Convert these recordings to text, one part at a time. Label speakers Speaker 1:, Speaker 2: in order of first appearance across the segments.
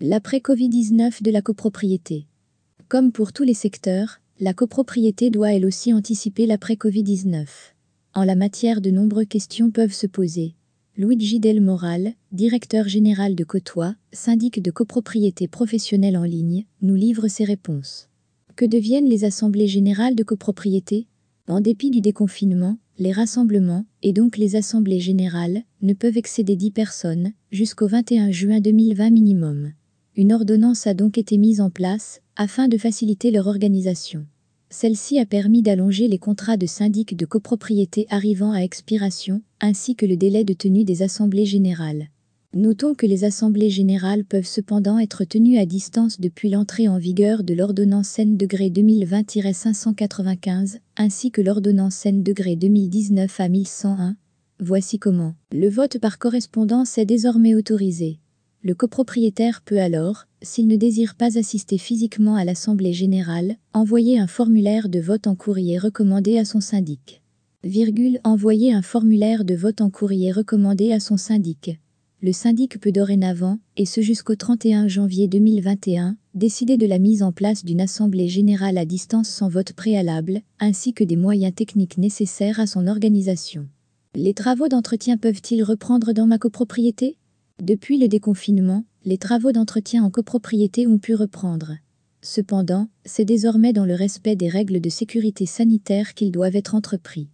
Speaker 1: L'après-Covid-19 de la copropriété. Comme pour tous les secteurs, la copropriété doit elle aussi anticiper l'après-Covid-19. En la matière, de nombreuses questions peuvent se poser. Luigi Del Moral, directeur général de Cotois, syndic de copropriété professionnelle en ligne, nous livre ses réponses. Que deviennent les assemblées générales de copropriété? En dépit du déconfinement, les rassemblements, et donc les assemblées générales, ne peuvent excéder 10 personnes, jusqu'au 21 juin 2020 minimum. Une ordonnance a donc été mise en place, afin de faciliter leur organisation. Celle-ci a permis d'allonger les contrats de syndic de copropriété arrivant à expiration, ainsi que le délai de tenue des assemblées générales. Notons que les assemblées générales peuvent cependant être tenues à distance depuis l'entrée en vigueur de l'ordonnance N 2020-595, ainsi que l'ordonnance N 2019 à 1101. Voici comment. Le vote par correspondance est désormais autorisé. Le copropriétaire peut alors, s'il ne désire pas assister physiquement à l'Assemblée générale, envoyer un formulaire de vote en courrier recommandé à son syndic. Virgule, envoyer un formulaire de vote en courrier recommandé à son syndic. Le syndic peut dorénavant, et ce jusqu'au 31 janvier 2021, décider de la mise en place d'une assemblée générale à distance sans vote préalable, ainsi que des moyens techniques nécessaires à son organisation. Les travaux d'entretien peuvent-ils reprendre dans ma copropriété? Depuis le déconfinement, les travaux d'entretien en copropriété ont pu reprendre. Cependant, c'est désormais dans le respect des règles de sécurité sanitaire qu'ils doivent être entrepris.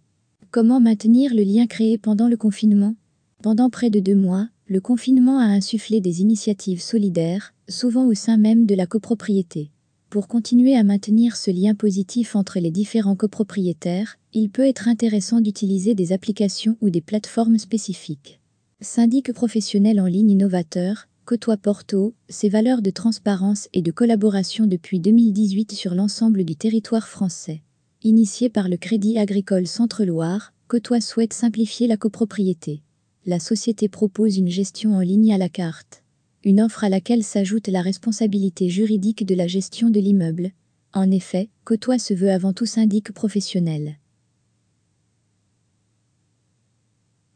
Speaker 1: Comment maintenir le lien créé pendant le confinement? Pendant près de deux mois, le confinement a insufflé des initiatives solidaires, souvent au sein même de la copropriété. Pour continuer à maintenir ce lien positif entre les différents copropriétaires, il peut être intéressant d'utiliser des applications ou des plateformes spécifiques. Syndic professionnel en ligne innovateur, Côtoie Porto, ses valeurs de transparence et de collaboration depuis 2018 sur l'ensemble du territoire français. Initié par le Crédit Agricole Centre-Loire, Côtoie souhaite simplifier la copropriété. La société propose une gestion en ligne à la carte. Une offre à laquelle s'ajoute la responsabilité juridique de la gestion de l'immeuble. En effet, Côtoie se veut avant tout syndic professionnel.